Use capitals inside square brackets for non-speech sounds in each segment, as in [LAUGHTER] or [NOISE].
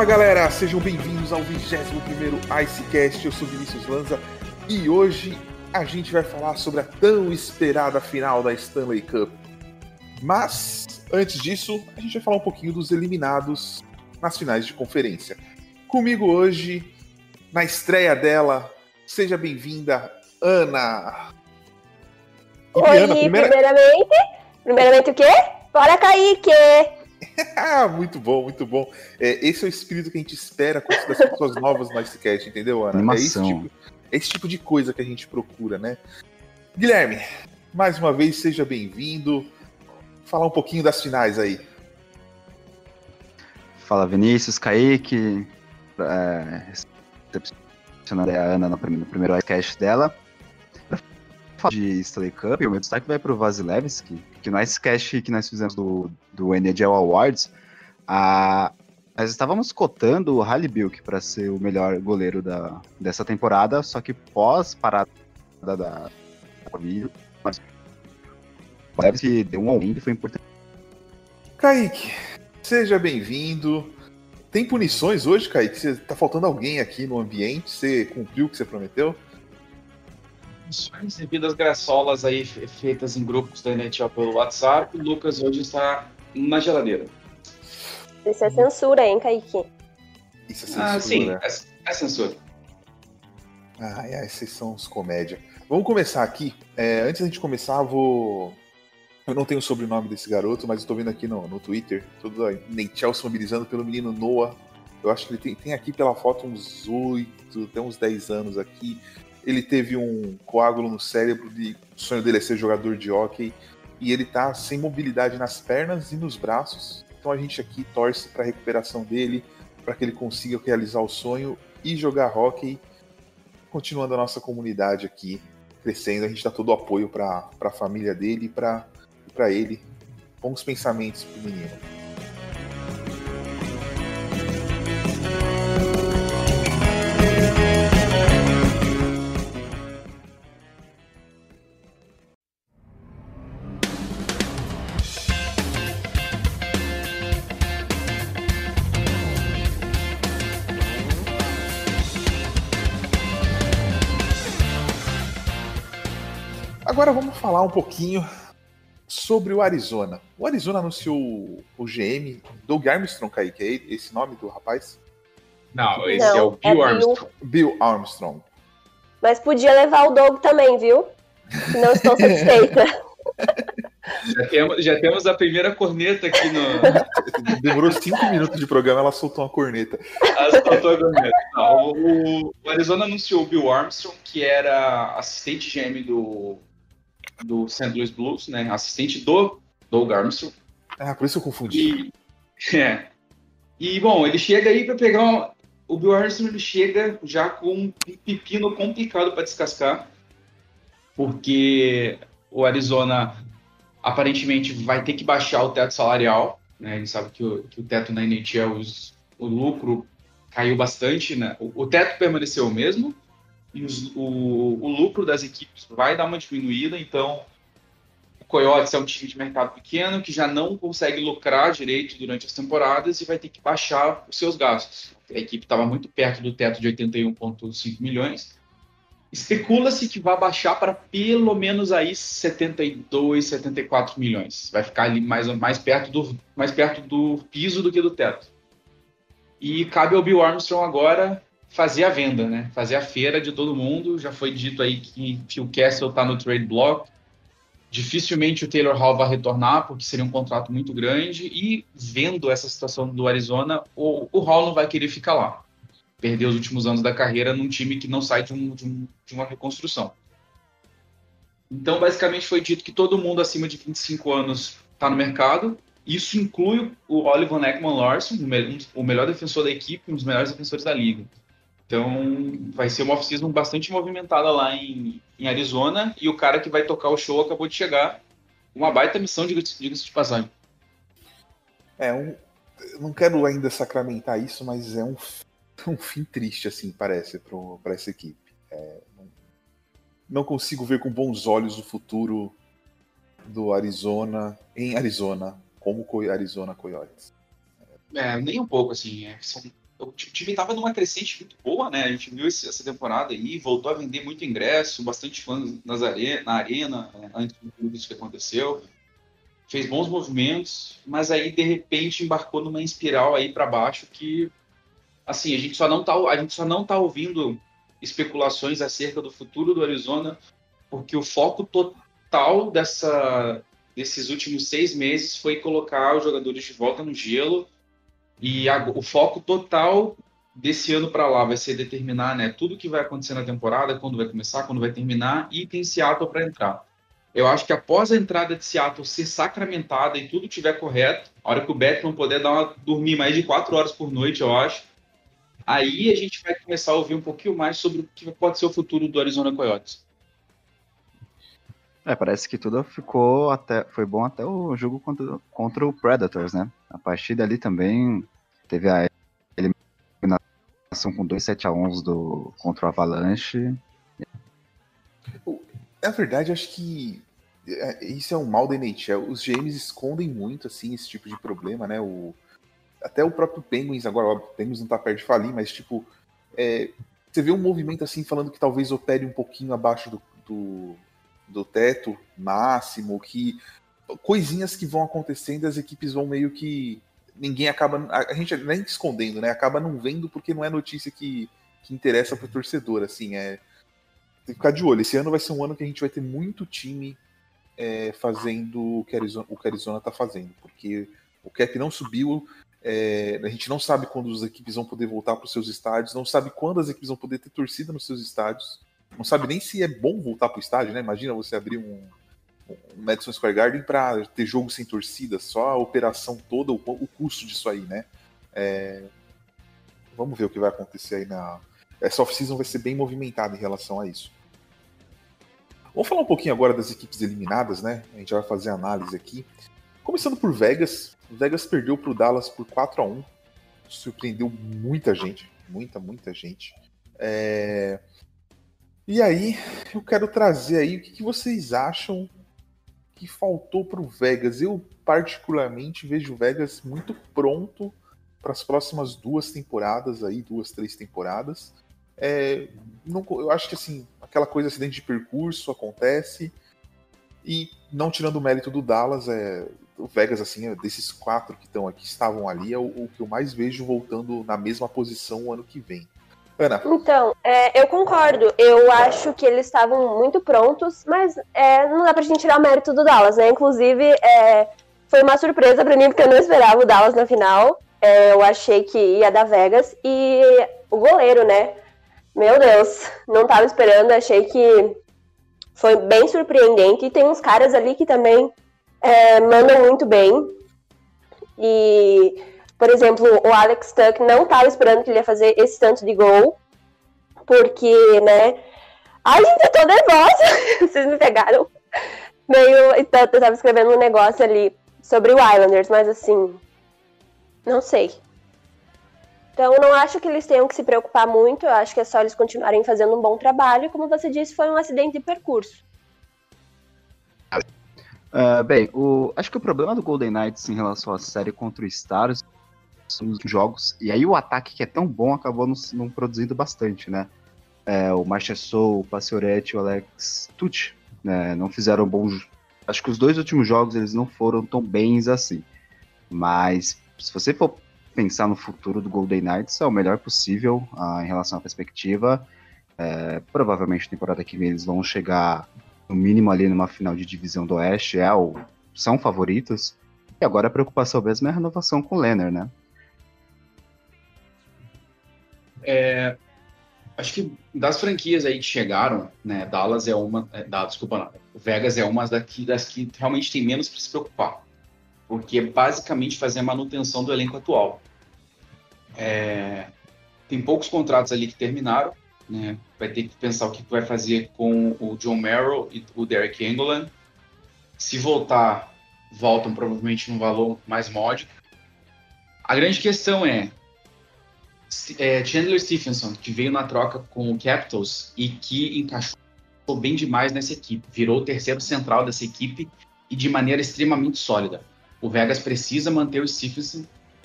Fala galera, sejam bem-vindos ao 21º Icecast, eu sou Vinícius Lanza e hoje a gente vai falar sobre a tão esperada final da Stanley Cup. Mas, antes disso, a gente vai falar um pouquinho dos eliminados nas finais de conferência. Comigo hoje, na estreia dela, seja bem-vinda, Ana! E Oi, Ana, primeira... primeiramente, primeiramente o quê? Bora, Kaique! [LAUGHS] ah, muito bom, muito bom. É, esse é o espírito que a gente espera com as pessoas novas no Icecast, entendeu, Ana? Animação. É esse, tipo, é esse tipo de coisa que a gente procura, né? Guilherme, mais uma vez, seja bem-vindo. Falar um pouquinho das finais aí. Fala, Vinícius, Kaique. É, recepcionando a Ana no primeiro Icecast dela de Stanley Cup, o meu destaque vai para o Vasilevski, que no Icecast que nós fizemos do, do NHL Awards, a, nós estávamos cotando o Halibuk para ser o melhor goleiro da, dessa temporada, só que pós parada da, da Covid, que deu um e foi importante. Kaique, seja bem-vindo. Tem punições hoje, Kaique? Você, tá faltando alguém aqui no ambiente? Você cumpriu o que você prometeu? Recebidas graçolas aí feitas em grupos da NHL pelo WhatsApp. O Lucas hoje está na geladeira. Isso é censura, hein, Kaique? Isso é censura. Ah, sim, é, é censura. Ai, ai, vocês são os comédia. Vamos começar aqui. É, antes da gente começar, vou. Eu não tenho o sobrenome desse garoto, mas estou vendo aqui no, no Twitter, todo a NHL se mobilizando pelo menino Noah. Eu acho que ele tem, tem aqui pela foto uns 8, até uns 10 anos aqui ele teve um coágulo no cérebro e o sonho dele é ser jogador de hockey e ele tá sem mobilidade nas pernas e nos braços. Então a gente aqui torce para a recuperação dele, para que ele consiga realizar o sonho e jogar hockey, continuando a nossa comunidade aqui crescendo. A gente dá todo o apoio para a família dele e para ele. Bons pensamentos pro menino. Falar um pouquinho sobre o Arizona. O Arizona anunciou o GM Doug Armstrong, Kaique, é esse nome do rapaz? Não, esse Não, é o Bill é Armstrong. Bill Armstrong. Mas podia levar o Doug também, viu? Não estou satisfeita. [LAUGHS] Já temos, já temos a primeira corneta aqui no. [LAUGHS] Demorou cinco minutos de programa, ela soltou uma corneta. Ela soltou a corneta. Não, o, o, Arizona anunciou o Bill Armstrong, que era assistente GM do, do St. Louis Blues, né? Assistente do Doug Armstrong. Ah, por isso eu confundi. E, [LAUGHS] é. E, bom, ele chega aí para pegar. Uma, o Bill Armstrong ele chega já com um pepino complicado para descascar, porque o Arizona aparentemente vai ter que baixar o teto salarial. Né? Gente sabe que o, que o teto na NHL, os, o lucro caiu bastante. Né? O, o teto permaneceu o mesmo, e os, o, o lucro das equipes vai dar uma diminuída, então o Coyotes é um time de mercado pequeno que já não consegue lucrar direito durante as temporadas e vai ter que baixar os seus gastos. A equipe estava muito perto do teto de 81,5 milhões. Especula-se que vai baixar para pelo menos aí 72, 74 milhões. Vai ficar ali mais, mais, perto do, mais perto do piso do que do teto. E cabe ao Bill Armstrong agora fazer a venda, né? Fazer a feira de todo mundo. Já foi dito aí que Phil Kessel está no trade block. Dificilmente o Taylor Hall vai retornar, porque seria um contrato muito grande. E vendo essa situação do Arizona, o, o Hall não vai querer ficar lá. Perdeu os últimos anos da carreira num time que não sai de, um, de, um, de uma reconstrução. Então, basicamente, foi dito que todo mundo acima de 25 anos está no mercado. Isso inclui o Oliver Ekman Larson, o melhor defensor da equipe, um dos melhores defensores da liga. Então, vai ser uma off-season bastante movimentada lá em, em, Arizona. E o cara que vai tocar o show acabou de chegar. Uma baita missão, diga-se de passagem. É, um, não quero ainda sacramentar isso, mas é um, [LAUGHS] um fim triste, assim, parece, para essa equipe. É, não, não consigo ver com bons olhos o futuro do Arizona em Arizona, como Arizona Coyotes. É, nem um pouco, assim. É, são, o time estava numa crescente muito boa, né? A gente viu essa temporada aí, voltou a vender muito ingresso, bastante fãs nas are na arena, né, antes de tudo isso que aconteceu. Fez bons movimentos, mas aí de repente embarcou numa espiral aí para baixo que assim, a gente só não tá a gente só não tá ouvindo especulações acerca do futuro do Arizona, porque o foco total dessa desses últimos seis meses foi colocar os jogadores de volta no gelo e a, o foco total desse ano para lá vai ser determinar né, tudo que vai acontecer na temporada, quando vai começar, quando vai terminar, e tem Seattle para entrar. Eu acho que após a entrada de Seattle ser sacramentada e tudo estiver correto, a hora que o Batman puder dar uma, dormir mais de quatro horas por noite, eu acho, aí a gente vai começar a ouvir um pouquinho mais sobre o que pode ser o futuro do Arizona Coyotes. É, parece que tudo ficou até. Foi bom até o jogo contra, contra o Predators, né? A partir dali também teve a eliminação com 2 7 a 11 do, contra o Avalanche. Na verdade, acho que é, isso é um mal da NHL. Os GMs escondem muito assim esse tipo de problema, né? O, até o próprio Penguins, agora o Penguins não tá perto de falir, mas tipo, é, você vê um movimento assim falando que talvez opere um pouquinho abaixo do, do do teto máximo, que coisinhas que vão acontecendo, as equipes vão meio que ninguém acaba a gente nem escondendo, né? Acaba não vendo porque não é notícia que, que interessa para o torcedor, assim, é tem que ficar de olho. Esse ano vai ser um ano que a gente vai ter muito time é, fazendo o que, Arizona, o que Arizona tá fazendo, porque o cap não subiu, é, a gente não sabe quando as equipes vão poder voltar para os seus estádios, não sabe quando as equipes vão poder ter torcida nos seus estádios não sabe nem se é bom voltar para o estádio, né? Imagina você abrir um, um Madison Square Garden para ter jogo sem torcida, só a operação toda, o, o custo disso aí, né? É... Vamos ver o que vai acontecer aí na. Essa off-season vai ser bem movimentada em relação a isso. Vamos falar um pouquinho agora das equipes eliminadas, né? A gente vai fazer análise aqui. Começando por Vegas. Vegas perdeu para o Dallas por 4 a 1 Surpreendeu muita gente. Muita, muita gente. É... E aí, eu quero trazer aí o que, que vocês acham que faltou para o Vegas. Eu, particularmente, vejo o Vegas muito pronto para as próximas duas temporadas aí, duas, três temporadas. É, não, eu acho que assim, aquela coisa acidente de percurso acontece. E não tirando o mérito do Dallas, é, o Vegas, assim, é, desses quatro que estão aqui, estavam ali, é o, o, que eu mais vejo voltando na mesma posição o ano que vem. Ana. Então, é, eu concordo. Eu acho que eles estavam muito prontos, mas é, não dá pra gente tirar o mérito do Dallas, né? Inclusive, é, foi uma surpresa pra mim, porque eu não esperava o Dallas na final. É, eu achei que ia dar Vegas. E o goleiro, né? Meu Deus, não tava esperando. Achei que foi bem surpreendente. E tem uns caras ali que também é, mandam muito bem. E por exemplo, o Alex Tuck não estava esperando que ele ia fazer esse tanto de gol, porque, né? Ai, gente, eu tô nervosa! [LAUGHS] Vocês me pegaram meio. Então, eu tava escrevendo um negócio ali sobre o Islanders, mas assim. Não sei. Então, não acho que eles tenham que se preocupar muito, eu acho que é só eles continuarem fazendo um bom trabalho. Como você disse, foi um acidente de percurso. Uh, bem, o, acho que o problema do Golden Knights em relação à série contra o Stars os jogos. E aí o ataque que é tão bom acabou não, não produzindo bastante, né? É, o Marchessault, o Pacioretty e o Alex Tucci né, não fizeram bons. Acho que os dois últimos jogos eles não foram tão bens assim. Mas se você for pensar no futuro do Golden Knights, é o melhor possível ah, em relação à perspectiva. É, provavelmente temporada que vem eles vão chegar no mínimo ali numa final de divisão do Oeste, é o, são favoritos. E agora a preocupação mesmo é a renovação com o Lenner, né? É, acho que das franquias aí que chegaram, né, Dallas é uma, é, da, desculpa, não, Vegas é uma daqui, das que realmente tem menos para se preocupar, porque é basicamente fazer a manutenção do elenco atual. É, tem poucos contratos ali que terminaram, né, vai ter que pensar o que vai fazer com o John Merrill e o Derek Engelland. Se voltar, voltam provavelmente num valor mais módico. A grande questão é, é, Chandler Stephenson, que veio na troca com o Capitals e que encaixou bem demais nessa equipe, virou o terceiro central dessa equipe e de maneira extremamente sólida. O Vegas precisa manter o Stephenson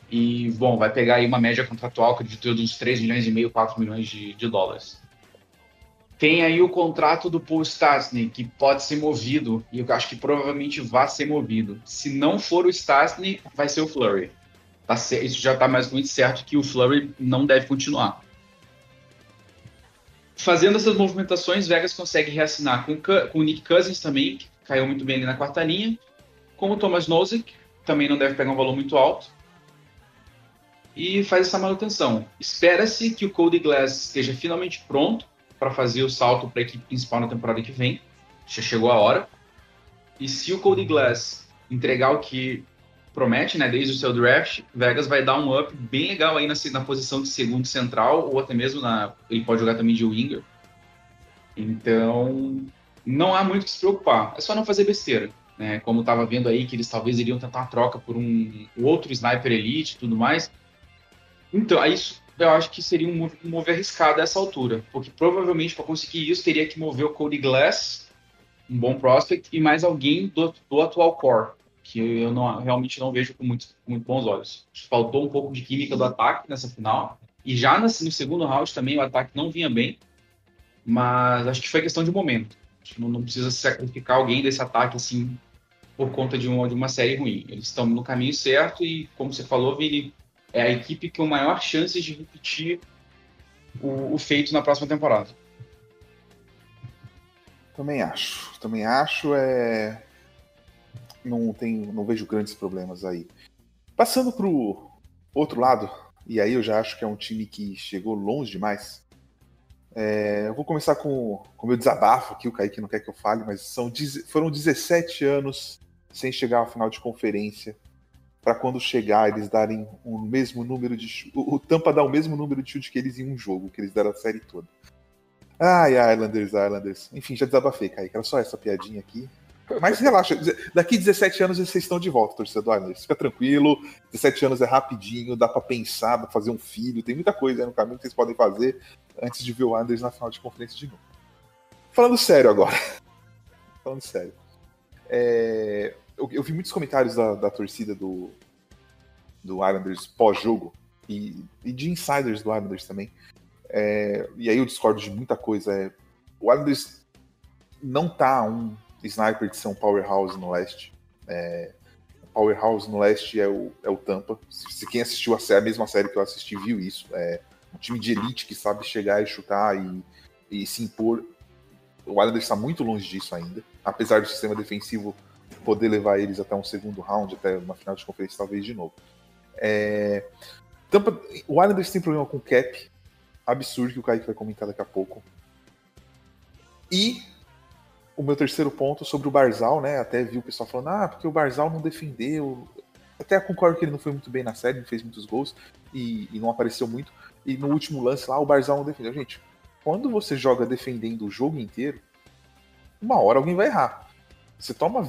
E, bom, vai pegar aí uma média contratual de de uns 3 milhões e meio, 4 milhões de, de dólares. Tem aí o contrato do Paul Stastny, que pode ser movido, e eu acho que provavelmente vai ser movido. Se não for o Stastny, vai ser o Flurry. Tá, isso já está mais muito certo que o Flurry não deve continuar. Fazendo essas movimentações, Vegas consegue reassinar com, com o Nick Cousins também, que caiu muito bem ali na quarta linha, com o Thomas Nozick, também não deve pegar um valor muito alto, e faz essa manutenção. Espera-se que o Cody Glass esteja finalmente pronto para fazer o salto para a equipe principal na temporada que vem. Já chegou a hora. E se o Cody Glass entregar o que promete, né, desde o seu draft, Vegas vai dar um up bem legal aí na, na posição de segundo central, ou até mesmo na. Ele pode jogar também de winger. Então, não há muito que se preocupar. É só não fazer besteira. Né? Como estava vendo aí que eles talvez iriam tentar uma troca por um, um outro sniper elite e tudo mais. Então, aí eu acho que seria um move, um move arriscado a essa altura, porque provavelmente para conseguir isso teria que mover o Cody Glass, um bom prospect, e mais alguém do, do atual core, que eu não, realmente não vejo com muito, com muito bons olhos. Faltou um pouco de química do ataque nessa final, e já no, segundo round também o ataque não vinha bem, mas acho que foi questão de momento. Não, não, precisa sacrificar alguém desse ataque assim por conta de uma, de uma série ruim. Eles estão no caminho certo e, como você falou, Vini, é a equipe com maior chance de repetir o, o feito na próxima temporada. Também acho. Também acho. É... Não, tem, não vejo grandes problemas aí. Passando para o outro lado, e aí eu já acho que é um time que chegou longe demais. É, eu vou começar com o meu desabafo aqui, o Kaique não quer que eu fale, mas são, foram 17 anos sem chegar à final de conferência para quando chegar eles darem o mesmo número de o, o Tampa dá o mesmo número de chute que eles em um jogo, que eles deram a série toda. Ai, Islanders, Islanders. Enfim, já desabafei, Kaique. Era só essa piadinha aqui. Mas relaxa, daqui 17 anos vocês estão de volta, torcedor Islanders. Fica tranquilo, 17 anos é rapidinho, dá para pensar, dá pra fazer um filho, tem muita coisa no caminho que vocês podem fazer antes de ver o Islanders na final de conferência de novo. Falando sério agora. [LAUGHS] Falando sério. É, eu, eu vi muitos comentários da, da torcida do, do Islanders pós-jogo e, e, de insiders do Islanders também. É, e aí eu discordo de muita coisa. É, o Islanders não tá um sniper de ser um powerhouse no leste. É, o powerhouse no leste é o, é o Tampa. Se, se quem assistiu a, série, a mesma série que eu assisti viu isso. É um time de elite que sabe chegar e chutar e, e se impor. O Islanders está muito longe disso ainda, apesar do sistema defensivo poder levar eles até um segundo round, até uma final de conferência, talvez de novo. É... Tampa... O Islanders tem problema com cap, absurdo, que o Kaique vai comentar daqui a pouco. E o meu terceiro ponto sobre o Barzal, né? Até vi o pessoal falando, ah, porque o Barzal não defendeu. Até concordo que ele não foi muito bem na série, não fez muitos gols e, e não apareceu muito. E no último lance lá, o Barzal não defendeu. Gente, quando você joga defendendo o jogo inteiro, uma hora alguém vai errar. Você toma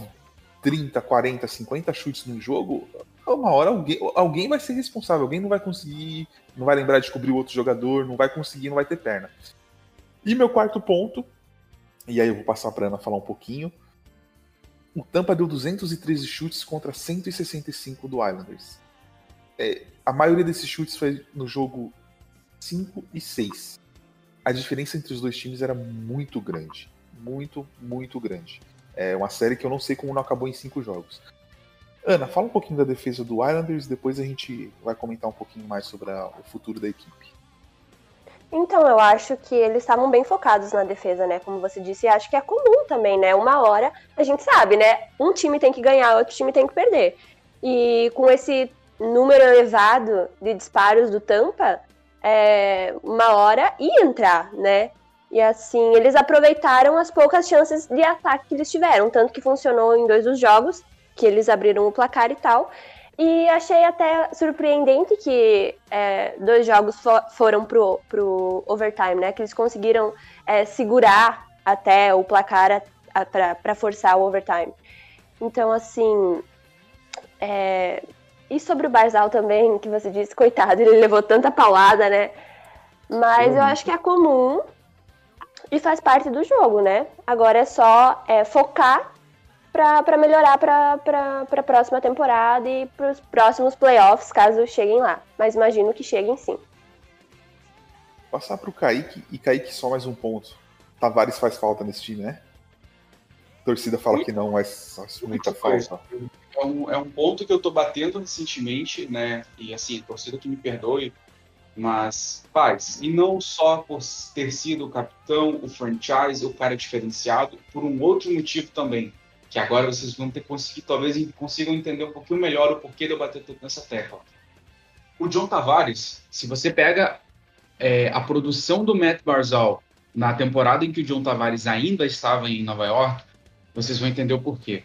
30, 40, 50 chutes num jogo, uma hora alguém, alguém vai ser responsável, alguém não vai conseguir, não vai lembrar de cobrir o outro jogador, não vai conseguir, não vai ter perna. E meu quarto ponto, e aí eu vou passar para Ana falar um pouquinho. O Tampa deu 213 chutes contra 165 do Islanders. É, a maioria desses chutes foi no jogo 5 e 6. A diferença entre os dois times era muito grande. Muito, muito grande. É uma série que eu não sei como não acabou em cinco jogos. Ana, fala um pouquinho da defesa do Islanders, depois a gente vai comentar um pouquinho mais sobre a, o futuro da equipe. Então, eu acho que eles estavam bem focados na defesa, né? Como você disse, e acho que é comum também, né? Uma hora a gente sabe, né? Um time tem que ganhar, outro time tem que perder. E com esse número elevado de disparos do Tampa, é, uma hora ia entrar, né? E assim, eles aproveitaram as poucas chances de ataque que eles tiveram, tanto que funcionou em dois dos jogos, que eles abriram o placar e tal. E achei até surpreendente que é, dois jogos for, foram pro, pro overtime, né? Que eles conseguiram é, segurar até o placar para forçar o overtime. Então, assim. É... E sobre o Barzal também, que você disse, coitado, ele levou tanta paulada, né? Mas uhum. eu acho que é comum e faz parte do jogo, né? Agora é só é, focar para melhorar para a próxima temporada e para os próximos playoffs, caso cheguem lá. Mas imagino que cheguem sim. Passar para o Kaique, e Kaique só mais um ponto. Tavares faz falta nesse time, né? A torcida fala que não, mas faz muita falta. É um, é um ponto que eu tô batendo recentemente, né? E assim, torcida que me perdoe, mas faz. E não só por ter sido o capitão, o franchise, o cara diferenciado, por um outro motivo também. Que agora vocês vão ter conseguido, talvez consigam entender um pouquinho melhor o porquê de eu bater tanto nessa tecla. O John Tavares, se você pega é, a produção do Matt Barzal na temporada em que o John Tavares ainda estava em Nova York, vocês vão entender o porquê.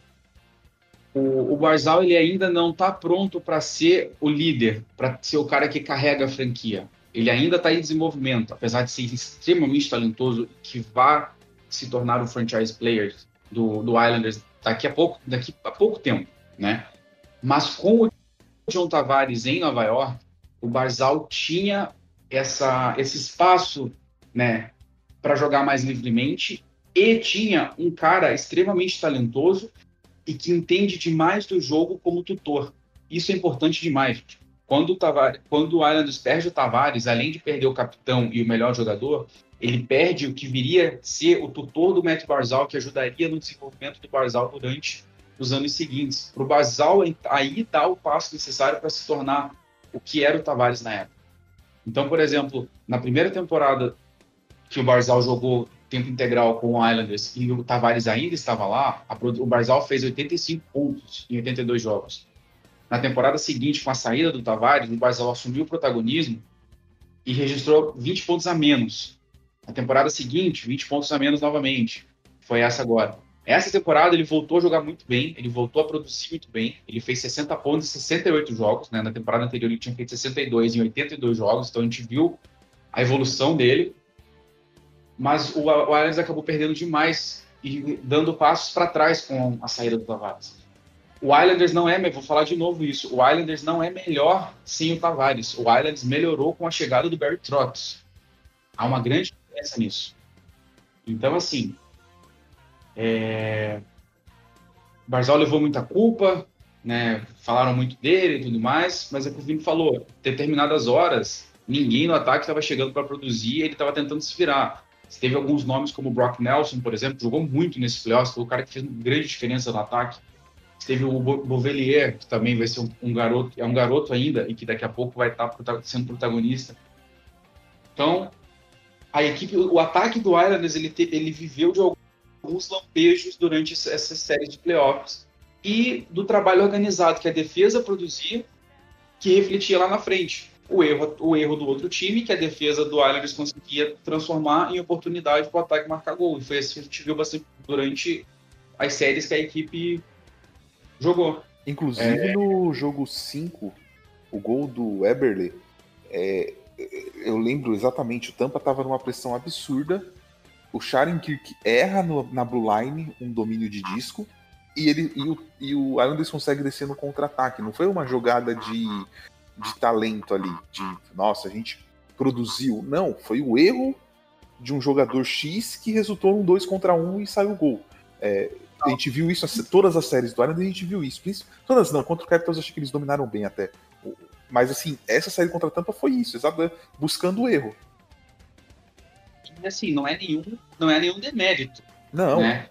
O, o Barzal ele ainda não está pronto para ser o líder, para ser o cara que carrega a franquia. Ele ainda está em desenvolvimento, apesar de ser extremamente talentoso, que vai se tornar o franchise player do, do Islanders daqui a pouco, daqui a pouco tempo, né? Mas com o John Tavares em Nova York, o Barzal tinha essa, esse espaço, né, para jogar mais livremente e tinha um cara extremamente talentoso e que entende demais do jogo como tutor. Isso é importante demais. Quando o, Tavares, quando o Islanders perde o Tavares, além de perder o capitão e o melhor jogador, ele perde o que viria ser o tutor do Matt Barzal, que ajudaria no desenvolvimento do Barzal durante os anos seguintes. Para o Barzal aí dar o passo necessário para se tornar o que era o Tavares na época. Então, por exemplo, na primeira temporada que o Barzal jogou tempo integral com o Islanders e o Tavares ainda estava lá, a, o Barzal fez 85 pontos em 82 jogos. Na temporada seguinte, com a saída do Tavares, o Barzal assumiu o protagonismo e registrou 20 pontos a menos. Na temporada seguinte, 20 pontos a menos novamente. Foi essa agora. Essa temporada ele voltou a jogar muito bem, ele voltou a produzir muito bem. Ele fez 60 pontos em 68 jogos, né? Na temporada anterior ele tinha feito 62 em 82 jogos, então a gente viu a evolução dele mas o, o Islanders acabou perdendo demais e dando passos para trás com a saída do Tavares. O Islanders não é, vou falar de novo isso, o Islanders não é melhor sem o Tavares. O Islanders melhorou com a chegada do Barry Trotz. Há uma grande diferença nisso. Então, assim, é... Barzal levou muita culpa, né? Falaram muito dele e tudo mais, mas é que o Vini falou. Determinadas horas, ninguém no ataque estava chegando para produzir, ele estava tentando se virar. Teve alguns nomes como o Brock Nelson, por exemplo, jogou muito nesse playoffs, foi o cara que fez uma grande diferença no ataque. Teve o Bovelier, que também vai ser um, um, garoto, é um garoto ainda e que daqui a pouco vai estar sendo protagonista. Então, a equipe, o ataque do Islanders, ele, te, ele viveu de alguns lampejos durante essa série de playoffs e do trabalho organizado que a defesa produzia, que refletia lá na frente o erro, o erro do outro time, que a defesa do Islanders conseguia transformar em oportunidade para o ataque marcar gol. E foi assim que a gente viu bastante durante as séries que a equipe jogou. Inclusive é... no jogo 5, o gol do Eberle, é, eu lembro exatamente, o Tampa estava numa pressão absurda, o Kirk erra no, na blue line um domínio de disco, e, ele, e, o, e o Islanders consegue descer no contra-ataque. Não foi uma jogada de de talento ali, de nossa, a gente produziu. Não, foi o erro de um jogador X que resultou num 2 contra 1 um e saiu o gol. É, a gente viu isso, todas as séries do Island a gente viu isso. Todas não, contra o Capitals acho que eles dominaram bem até. Mas assim, essa série contra a Tampa foi isso, exato, buscando o erro. E assim, não é nenhum, não é nenhum demérito. Não. Né?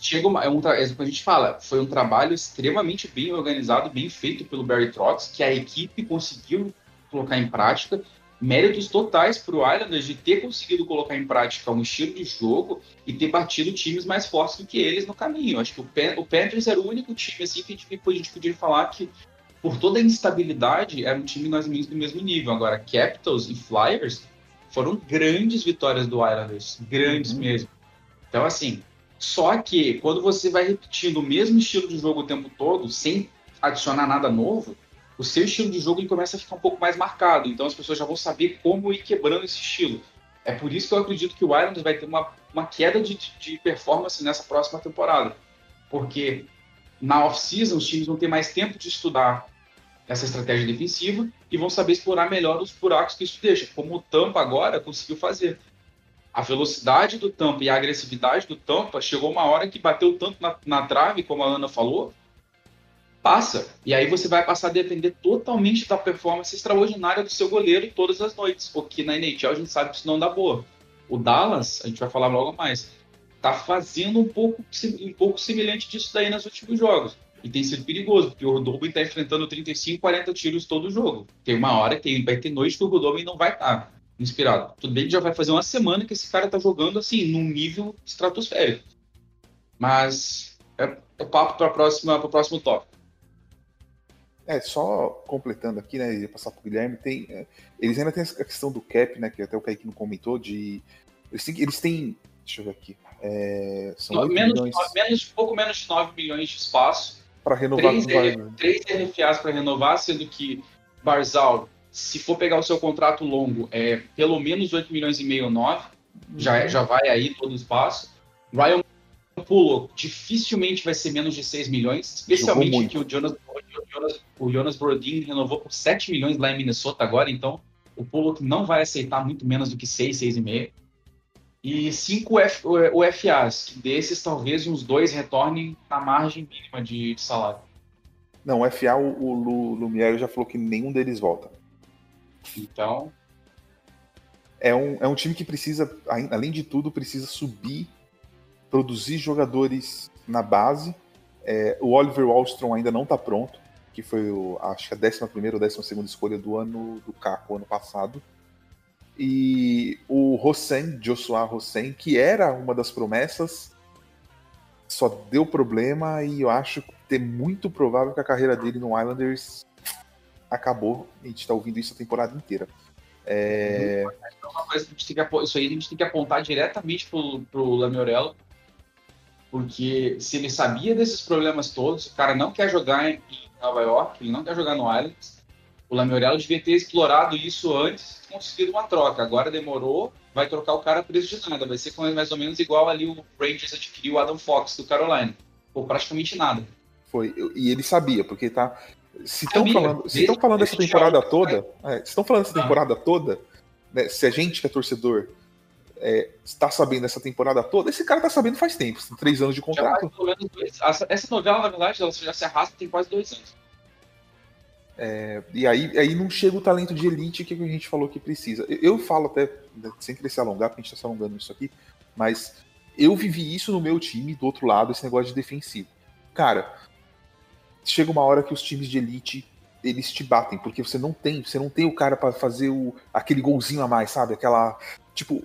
chega uma, é, um, é o que a gente fala, foi um trabalho extremamente bem organizado, bem feito pelo Barry Trotz, que a equipe conseguiu colocar em prática. Méritos totais para o Islanders de ter conseguido colocar em prática um estilo de jogo e ter batido times mais fortes do que eles no caminho. Acho que o, Pan, o Panthers era o único time assim que a gente, a gente podia falar que, por toda a instabilidade, era um time mais ou menos do mesmo nível. Agora, Capitals e Flyers foram grandes vitórias do Islanders, grandes uhum. mesmo. Então, assim, só que quando você vai repetindo o mesmo estilo de jogo o tempo todo, sem adicionar nada novo, o seu estilo de jogo ele começa a ficar um pouco mais marcado. Então as pessoas já vão saber como ir quebrando esse estilo. É por isso que eu acredito que o Islanders vai ter uma, uma queda de, de performance nessa próxima temporada. Porque na off-season os times vão ter mais tempo de estudar essa estratégia defensiva e vão saber explorar melhor os buracos que isso deixa, como o Tampa agora conseguiu fazer a velocidade do Tampa e a agressividade do Tampa chegou uma hora que bateu tanto na, na trave, como a Ana falou, passa. E aí você vai passar a depender totalmente da performance extraordinária do seu goleiro todas as noites, porque na NHL a gente sabe que isso não dá boa. O Dallas, a gente vai falar logo mais, tá fazendo um pouco, um pouco semelhante disso daí nos últimos jogos. E tem sido perigoso, porque o Rodolfo está enfrentando 35, 40 tiros todo jogo. Tem uma hora que vai ter noite que o Rodolfo não vai estar tá inspirado. Tudo bem que já vai fazer uma semana que esse cara tá jogando assim, num nível estratosférico. Mas é, é papo para o próximo tópico. É, só completando aqui, né, e passar pro Guilherme, tem, é, eles ainda têm a questão do cap, né, que até o Kaique não comentou, de... Eles têm, eles têm deixa eu ver aqui, é, são menos, milhões... menos, pouco menos de 9 milhões de espaço. Para renovar três, com três RFAs para renovar, sendo que Barzal, se for pegar o seu contrato longo, é pelo menos 8 milhões e meio, 9, já, é, já vai aí todo o espaço. Ryan Pulo dificilmente vai ser menos de 6 milhões, especialmente que o Jonas, o Jonas, o Jonas Brodin renovou por 7 milhões lá em Minnesota agora, então o Pulo não vai aceitar muito menos do que 6, 6,5. E 5 UFAs, que desses talvez uns dois retornem na margem mínima de, de salário. Não, o FA, o, o Lumiere já falou que nenhum deles volta. Então. É um, é um time que precisa, além de tudo, precisa subir produzir jogadores na base. É, o Oliver Wallstrom ainda não está pronto, que foi, o, acho que a 11 ou 12 escolha do ano do Caco, ano passado. E o Hossein, Joshua Hossein, que era uma das promessas, só deu problema e eu acho que é muito provável que a carreira dele no Islanders acabou. A gente está ouvindo isso a temporada inteira. É... Isso aí a gente tem que apontar diretamente pro, pro Lamiorello, porque se ele sabia desses problemas todos, o cara não quer jogar em Nova York, ele não quer jogar no Islands, o Lamoriello devia ter explorado isso antes e conseguido uma troca. Agora demorou, vai trocar o cara preço de nada. Vai ser mais ou menos igual ali o Rangers adquiriu o Adam Fox do Carolina. Por praticamente nada. Foi, e ele sabia, porque tá. Se estão falando, se estão falando dessa temporada toda, é, se estão falando dessa temporada toda, né, se a gente que é torcedor é, está sabendo essa temporada toda, esse cara está sabendo faz tempo, tem três anos de contrato. Essa novela, na verdade, ela já se arrasta tem quase dois anos. É, e aí, aí não chega o talento de elite que a gente falou que precisa. Eu, eu falo até, né, sem querer se alongar, porque a gente está se alongando nisso aqui, mas eu vivi isso no meu time, do outro lado, esse negócio de defensivo. Cara, chega uma hora que os times de elite eles te batem, porque você não tem, você não tem o cara para fazer o, aquele golzinho a mais, sabe? Aquela, tipo,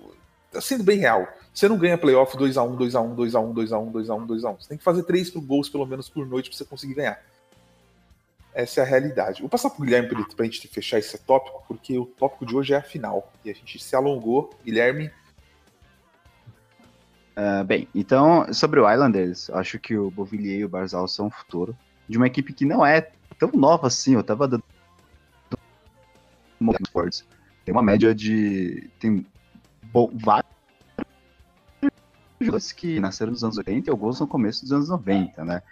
tá sendo bem real. Você não ganha playoff 2x1, 2x1, 2x1, 2x1, 2x1, 2x1. Você tem que fazer 3 gols pelo menos por noite para você conseguir ganhar. Essa é a realidade. Vou passar pro Guilherme para a gente fechar esse tópico, porque o tópico de hoje é a final. E a gente se alongou. Guilherme. Uh, bem, então, sobre o Islanders, acho que o Bovillier e o Barzal são o futuro de uma equipe que não é tão nova assim. Eu tava dando. Tem uma média de. Tem vários jogadores que nasceram nos anos 80 e alguns no começo dos anos 90, né?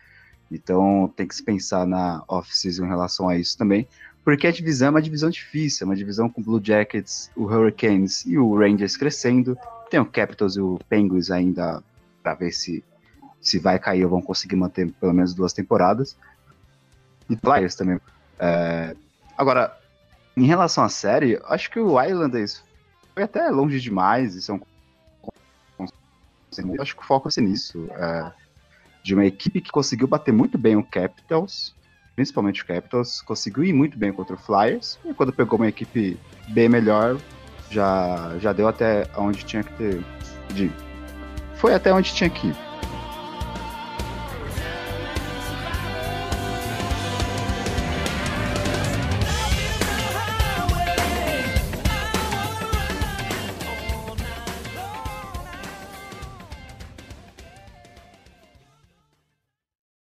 Então tem que se pensar na off-season em relação a isso também, porque a divisão é uma divisão difícil, é uma divisão com Blue Jackets, o Hurricanes e o Rangers crescendo, tem o Capitals e o Penguins ainda para ver se se vai cair ou vão conseguir manter pelo menos duas temporadas. E Flyers também. É... Agora, em relação à série, acho que o Islanders foi até longe demais, isso é um acho que o foco ser nisso. É, de uma equipe que conseguiu bater muito bem o Capitals, principalmente o Capitals, conseguiu ir muito bem contra o Flyers, e quando pegou uma equipe bem melhor, já, já deu até onde tinha que ter. De, foi até onde tinha que ir.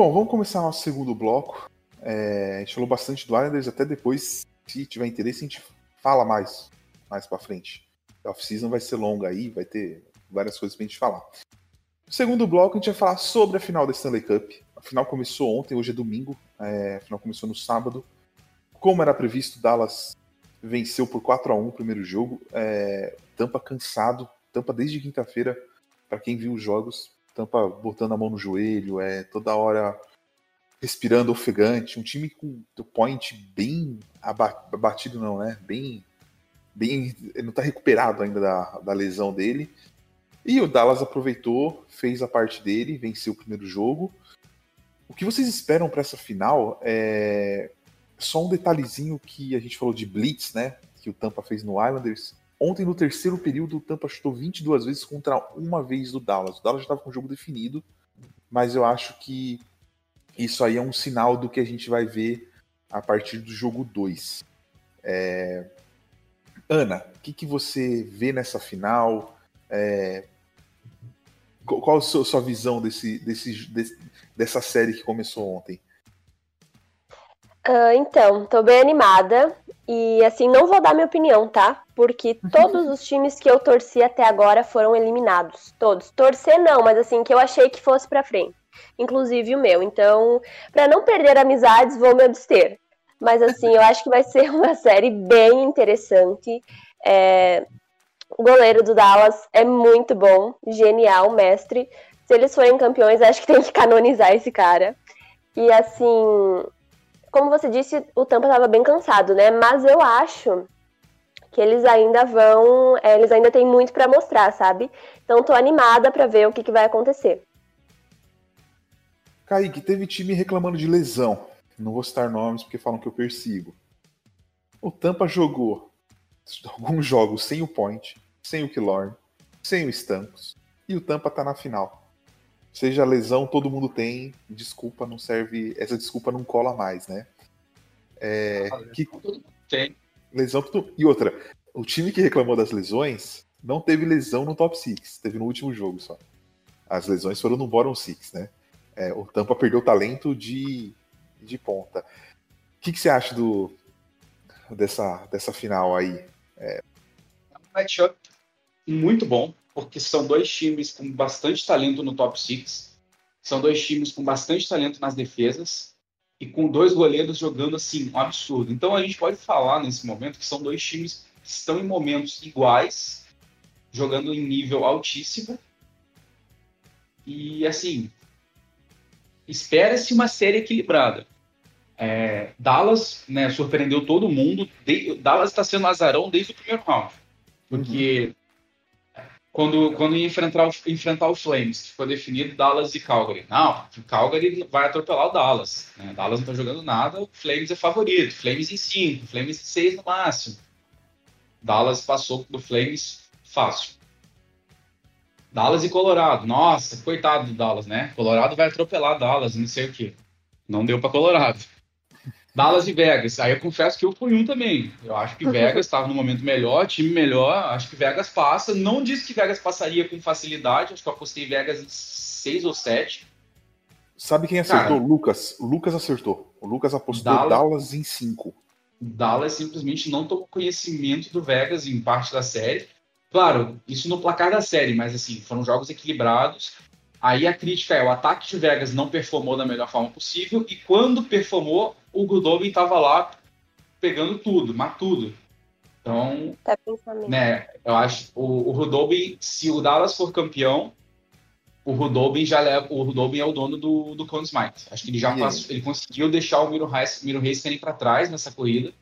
Bom, vamos começar nosso segundo bloco. É, a gente falou bastante do Islanders, até depois, se tiver interesse, a gente fala mais, mais pra frente. A off-season vai ser longa aí, vai ter várias coisas pra gente falar. No segundo bloco, a gente vai falar sobre a final da Stanley Cup. A final começou ontem, hoje é domingo. É, a final começou no sábado. Como era previsto, Dallas venceu por 4 a 1 o primeiro jogo. É, Tampa cansado. Tampa desde quinta-feira, para quem viu os jogos, Tampa botando a mão no joelho, é toda hora respirando ofegante, um time com o point bem abatido não, né? Bem bem não tá recuperado ainda da, da lesão dele. E o Dallas aproveitou, fez a parte dele, venceu o primeiro jogo. O que vocês esperam para essa final é só um detalhezinho que a gente falou de blitz, né? Que o Tampa fez no Islanders. Ontem, no terceiro período, o Tampa chutou 22 vezes contra uma vez do Dallas. O Dallas já estava com o jogo definido, mas eu acho que isso aí é um sinal do que a gente vai ver a partir do jogo 2. É... Ana, o que, que você vê nessa final? É... Qual a sua visão desse, desse, desse, dessa série que começou ontem? Uh, então, tô bem animada. E assim, não vou dar minha opinião, tá? Porque todos os times que eu torci até agora foram eliminados. Todos. Torcer não, mas assim, que eu achei que fosse pra frente. Inclusive o meu. Então, para não perder amizades, vou me abster. Mas assim, eu acho que vai ser [LAUGHS] uma série bem interessante. É... O goleiro do Dallas é muito bom, genial, mestre. Se eles forem campeões, acho que tem que canonizar esse cara. E assim, como você disse, o Tampa estava bem cansado, né? Mas eu acho que eles ainda vão, é, eles ainda têm muito para mostrar, sabe? Então tô animada para ver o que, que vai acontecer. Kaique, teve time reclamando de lesão. Não vou citar nomes porque falam que eu persigo. O Tampa jogou alguns jogos sem o Point, sem o Killorn, sem o Stamkos. E o Tampa tá na final. Seja lesão, todo mundo tem. Desculpa, não serve. Essa desculpa não cola mais, né? É, ah, que... Tem. Lesão E outra, o time que reclamou das lesões não teve lesão no top 6, teve no último jogo só. As lesões foram no bottom 6, né? É, o Tampa perdeu talento de, de ponta. O que, que você acha do, dessa, dessa final aí? É... é um matchup muito bom porque são dois times com bastante talento no top 6, são dois times com bastante talento nas defesas e com dois goleiros jogando assim, um absurdo. Então a gente pode falar nesse momento que são dois times que estão em momentos iguais, jogando em nível altíssimo. E assim, espera-se uma série equilibrada. É, Dallas né, surpreendeu todo mundo. De, Dallas está sendo azarão desde o primeiro round. Porque uhum quando, quando ia enfrentar, o, enfrentar o Flames, que foi definido Dallas e Calgary. Não, o Calgary vai atropelar o Dallas. Né? Dallas não está jogando nada, o Flames é favorito. Flames em 5, Flames em 6 no máximo. Dallas passou do Flames fácil. Dallas e Colorado. Nossa, coitado do Dallas, né? Colorado vai atropelar Dallas, não sei o quê. Não deu para Colorado. Dallas e Vegas. Aí eu confesso que eu fui um também. Eu acho que Vegas estava no momento melhor, time melhor. Acho que Vegas passa. Não disse que Vegas passaria com facilidade. Acho que eu apostei Vegas em 6 ou 7. Sabe quem acertou? Cara, Lucas. Lucas acertou. O Lucas apostou Dallas, Dallas em 5. Dallas simplesmente não tomou conhecimento do Vegas em parte da série. Claro, isso no placar da série, mas assim, foram jogos equilibrados. Aí a crítica é: o ataque de Vegas não performou da melhor forma possível, e quando performou, o Goodovin estava lá pegando tudo, mas tudo. Então, tá né, eu acho o, o Rudobin, se o Dallas for campeão, o Rudobin já leva, o Rudobin é o dono do, do Conn Smythe. Acho que ele já passou, ele conseguiu deixar o Miro Reis, Miro Reis para trás nessa corrida.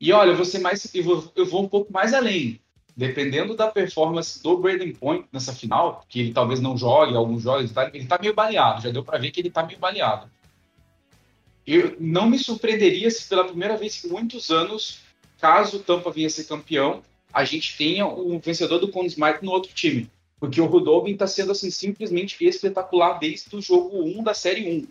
E olha, eu vou ser mais, eu vou, eu vou um pouco mais além dependendo da performance do Braden Point nessa final, que ele talvez não jogue alguns jogos, ele tá, ele tá meio baleado, já deu para ver que ele tá meio baleado. Eu não me surpreenderia se pela primeira vez em muitos anos, caso o Tampa venha ser campeão, a gente tenha um vencedor do Conn Smythe no outro time. Porque o Rudolphin está sendo assim simplesmente espetacular desde o jogo 1 da série 1.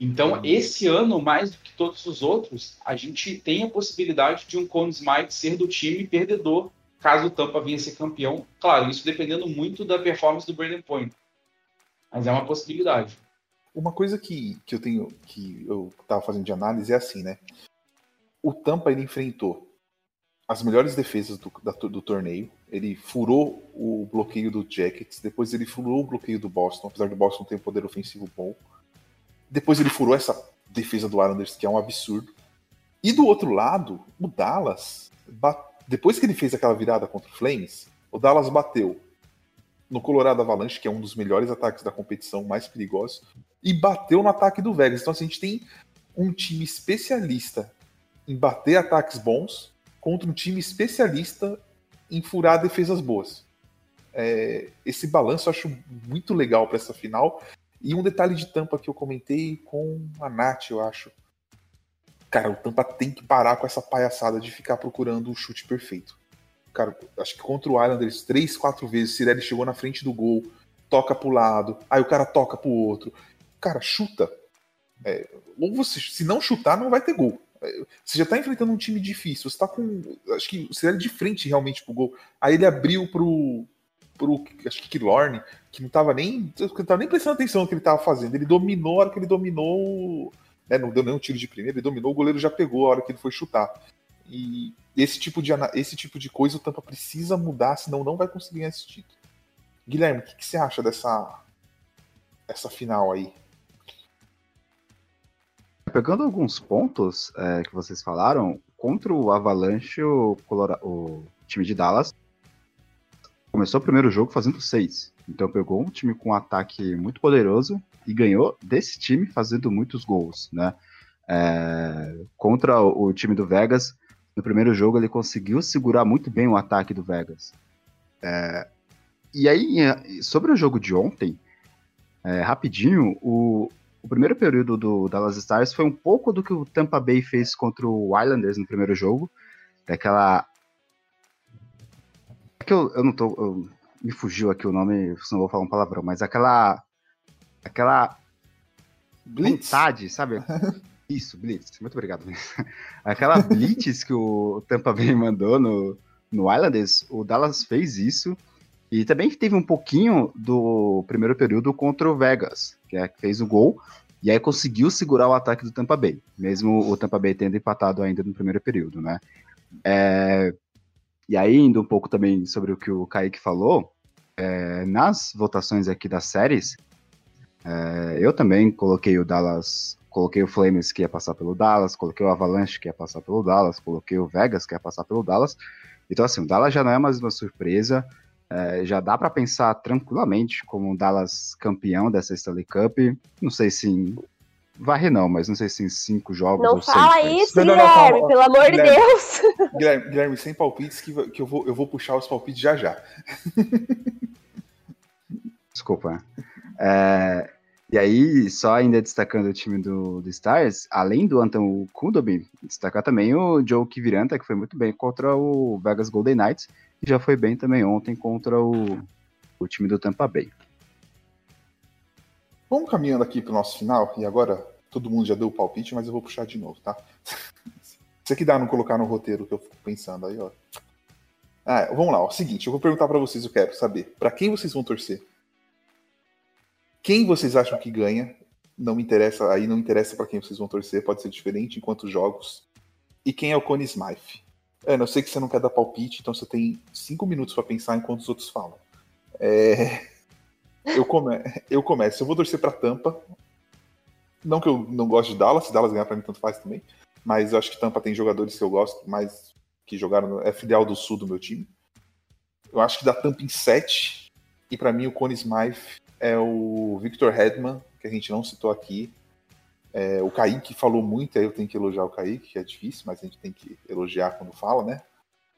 Então, esse ano, mais do que todos os outros, a gente tem a possibilidade de um Conn Smythe ser do time perdedor caso o Tampa venha ser campeão. Claro, isso dependendo muito da performance do Brandon Point. Mas é uma possibilidade. Uma coisa que, que eu tenho, que eu tava fazendo de análise é assim, né? O Tampa ele enfrentou as melhores defesas do, da, do torneio. Ele furou o bloqueio do Jackets, depois ele furou o bloqueio do Boston, apesar do Boston ter um poder ofensivo bom. Depois ele furou essa defesa do Islanders, que é um absurdo. E do outro lado, o Dallas, depois que ele fez aquela virada contra o Flames, o Dallas bateu no Colorado Avalanche, que é um dos melhores ataques da competição, mais perigosos, e bateu no ataque do Vegas. Então, assim, a gente tem um time especialista em bater ataques bons contra um time especialista em furar defesas boas. É, esse balanço eu acho muito legal para essa final. E um detalhe de tampa que eu comentei com a Nath, eu acho. Cara, o Tampa tem que parar com essa palhaçada de ficar procurando o chute perfeito. Cara, acho que contra o Islanders, três, quatro vezes, Cirelli chegou na frente do gol, toca pro lado, aí o cara toca pro outro. Cara, chuta. É, ou você, se não chutar, não vai ter gol. É, você já tá enfrentando um time difícil, você tá com. Acho que o Cirelli de frente realmente pro gol. Aí ele abriu pro. Pro acho que Lorne, que não tava nem. Não tava nem prestando atenção no que ele tava fazendo. Ele dominou a hora que ele dominou. Né, não deu nenhum tiro de primeiro, ele dominou, o goleiro já pegou a hora que ele foi chutar. E esse tipo de, esse tipo de coisa o Tampa precisa mudar, senão não vai conseguir ganhar esse título. Guilherme, o que, que, você acha dessa essa final aí? Pegando alguns pontos é, que vocês falaram, contra o Avalanche, o, o time de Dallas começou o primeiro jogo fazendo seis. Então pegou um time com um ataque muito poderoso e ganhou desse time fazendo muitos gols, né? É, contra o time do Vegas, no primeiro jogo ele conseguiu segurar muito bem o ataque do Vegas. É, e aí, sobre o jogo de ontem, é, rapidinho, o, o, primeiro período do Dallas Stars foi um pouco do que o Tampa Bay fez contra o Islanders no primeiro jogo, daquela... Que eu, eu não tô... Eu, me fugiu aqui o nome, não vou falar um palavrão, mas aquela... Aquela... Blitz. vontade, sabe? [LAUGHS] Isso, Blitz. Muito obrigado. Aquela Blitz que o Tampa Bay [LAUGHS] mandou no, no Islanders, o Dallas fez isso. E também teve um pouquinho do primeiro período contra o Vegas, que, é, que fez o gol. E aí conseguiu segurar o ataque do Tampa Bay, mesmo o Tampa Bay tendo empatado ainda no primeiro período, né? É, e aí, indo um pouco também sobre o que o Kaique falou, é, nas votações aqui das séries, é, eu também coloquei o Dallas Coloquei o Flames que ia passar pelo Dallas, coloquei o Avalanche que ia passar pelo Dallas, coloquei o Vegas que ia passar pelo Dallas. Então, assim, o Dallas já não é mais uma surpresa. É, já dá para pensar tranquilamente como um Dallas campeão dessa Stanley Cup. Não sei se em varre não, mas não sei se em cinco jogos não ou fala seis. isso, não, Guilherme, não, pelo amor de Deus. Guilherme, Guilherme, sem palpites que, que eu, vou, eu vou puxar os palpites já já. Desculpa. É, e aí, só ainda destacando o time do, do Stars, além do Anton Kudobin, destacar também o Joe Kiviranta, que foi muito bem contra o Vegas Golden Knights, e já foi bem também ontem contra o, o time do Tampa Bay. Vamos caminhando aqui para o nosso final, e agora todo mundo já deu o palpite, mas eu vou puxar de novo, tá? [LAUGHS] Isso aqui dá não colocar no roteiro que eu fico pensando aí, ó. Ah, vamos lá, ó. Seguinte, eu vou perguntar para vocês, eu quero saber, para quem vocês vão torcer? Quem vocês acham que ganha? Não me interessa, aí não interessa para quem vocês vão torcer, pode ser diferente em quantos jogos. E quem é o Connie Smythe? Ana, eu sei que você não quer dar palpite, então você tem cinco minutos para pensar enquanto os outros falam. É... Eu, come... eu começo. Eu vou torcer para Tampa. Não que eu não goste de Dallas, se Dallas ganhar para mim tanto faz também. Mas eu acho que Tampa tem jogadores que eu gosto mais que jogaram. No... É filial do sul do meu time. Eu acho que dá Tampa em 7. E para mim o Connie Smythe é o Victor Hedman, que a gente não citou aqui. É, o Kaique falou muito, aí eu tenho que elogiar o Kaique, que é difícil, mas a gente tem que elogiar quando fala, né?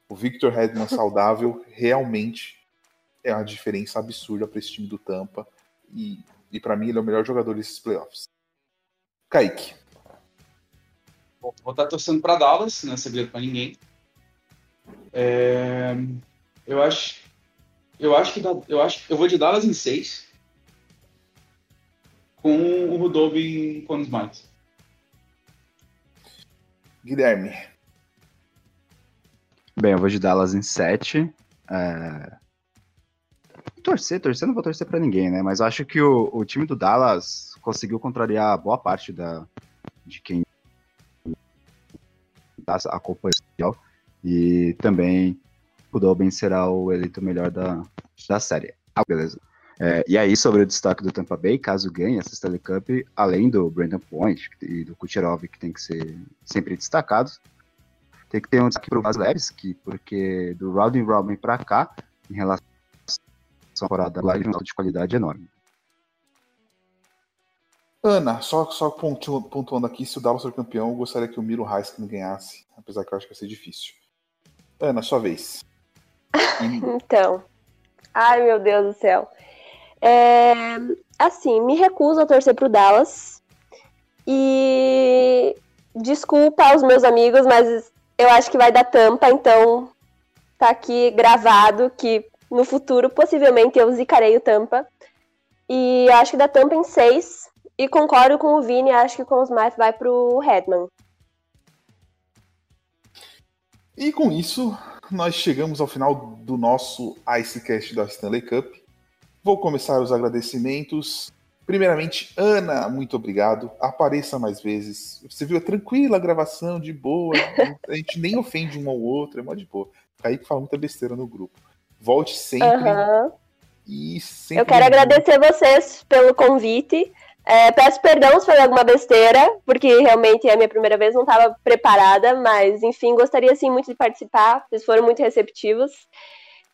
O Victor Hedman [LAUGHS] saudável realmente é uma diferença absurda para esse time do Tampa. E, e para mim ele é o melhor jogador desses playoffs. Kaique. Bom, vou estar torcendo para Dallas, não é segredo para ninguém. É, eu acho, eu acho que eu acho, eu vou de Dallas em 6 com o Rudolph em Consmite. Guilherme. Bem, eu vou de Dallas em 7. É... torcer, torcer, não vou torcer para ninguém, né? Mas acho que o, o time do Dallas conseguiu contrariar boa parte da, de quem acompanha e também o Dolben será o eleito melhor da, da série. Ah, beleza. É, e aí, sobre o destaque do Tampa Bay, caso ganhe essa Stanley Cup, além do Brandon Point e do Kucherov, que tem que ser sempre destacados, tem que ter um destaque para o porque do Rodney Robin para cá, em relação temporada lá, ele um de qualidade enorme. Ana, só, só pontuando aqui, se o Dallas for campeão, eu gostaria que o Miro Heiskanen ganhasse, apesar que eu acho que vai ser difícil. Ana, sua vez. [LAUGHS] então, ai meu Deus do céu. É, assim, me recuso a torcer pro Dallas. E desculpa aos meus amigos, mas eu acho que vai dar tampa, então tá aqui gravado que no futuro possivelmente eu zicarei o tampa. E acho que dá tampa em seis. E concordo com o Vini, acho que com os Smith vai pro Redman. E com isso, nós chegamos ao final do nosso Icecast da Stanley Cup. Vou começar os agradecimentos. Primeiramente, Ana, muito obrigado. Apareça mais vezes. Você viu, é tranquila a gravação, de boa. [LAUGHS] A gente nem ofende um ao outro, é mó de boa. Kaique fala muita besteira no grupo. Volte sempre. Uhum. E sempre. Eu quero agradecer vocês pelo convite. É, peço perdão se foi alguma besteira, porque realmente é a minha primeira vez, não estava preparada, mas enfim, gostaria sim muito de participar, vocês foram muito receptivos.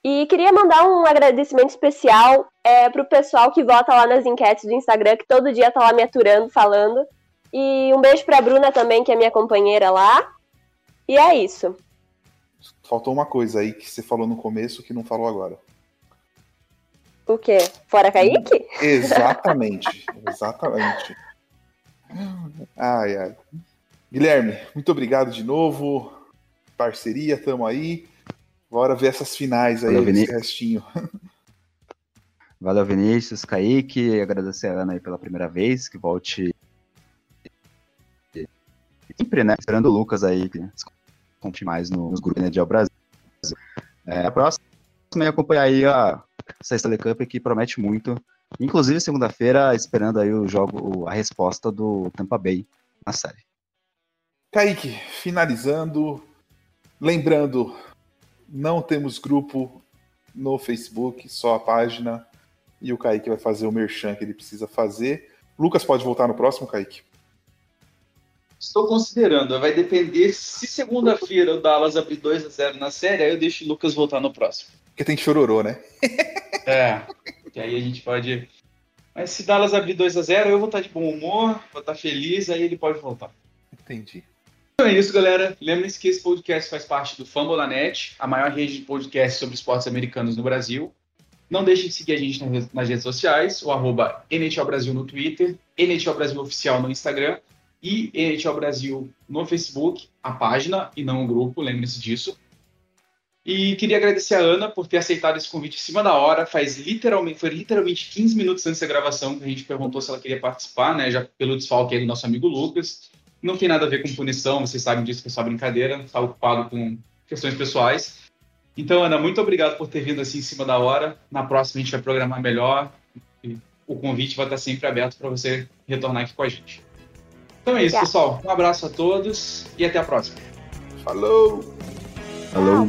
E queria mandar um agradecimento especial é, para o pessoal que vota lá nas enquetes do Instagram, que todo dia tá lá me aturando, falando. E um beijo para a Bruna também, que é minha companheira lá. E é isso. Faltou uma coisa aí que você falou no começo que não falou agora. O quê? Fora Kaique? Exatamente, [LAUGHS] exatamente. Ai, ai. Guilherme, muito obrigado de novo. Parceria, tamo aí. Bora ver essas finais aí, Valeu, esse restinho. Valeu, Vinícius, Kaique. Agradecer a Ana aí pela primeira vez, que volte sempre, né? Esperando o Lucas aí, conte mais nos grupos né, de Brasil. É, a próxima é acompanhar aí a essa Cup que promete muito. Inclusive, segunda-feira, esperando aí o jogo, a resposta do Tampa Bay na série. Kaique, finalizando, lembrando, não temos grupo no Facebook, só a página. E o Kaique vai fazer o merchan que ele precisa fazer. Lucas pode voltar no próximo, Kaique? Estou considerando, vai depender se segunda-feira o Dallas abrir 2 a 0 na série, aí eu deixo o Lucas voltar no próximo. Porque tem chororô, né? [LAUGHS] é, que aí a gente pode. Mas se Dallas abrir 2 a 0 eu vou estar de bom humor, vou estar feliz, aí ele pode voltar. Entendi. Então é isso, galera. Lembre-se que esse podcast faz parte do Fambonanet, a maior rede de podcasts sobre esportes americanos no Brasil. Não deixe de seguir a gente nas redes sociais, o arroba NHL Brasil no Twitter, NHL Brasil Oficial no Instagram e NHL Brasil no Facebook, a página e não o grupo, lembre-se disso. E queria agradecer a Ana por ter aceitado esse convite em cima da hora. Faz literalmente, foi literalmente 15 minutos antes da gravação que a gente perguntou se ela queria participar, né? Já pelo desfalque aí do nosso amigo Lucas. Não tem nada a ver com punição, vocês sabem disso que é só brincadeira, está ocupado com questões pessoais. Então, Ana, muito obrigado por ter vindo assim em cima da hora. Na próxima a gente vai programar melhor. o convite vai estar sempre aberto para você retornar aqui com a gente. Então é isso, pessoal. Um abraço a todos e até a próxima. Falou! Falou!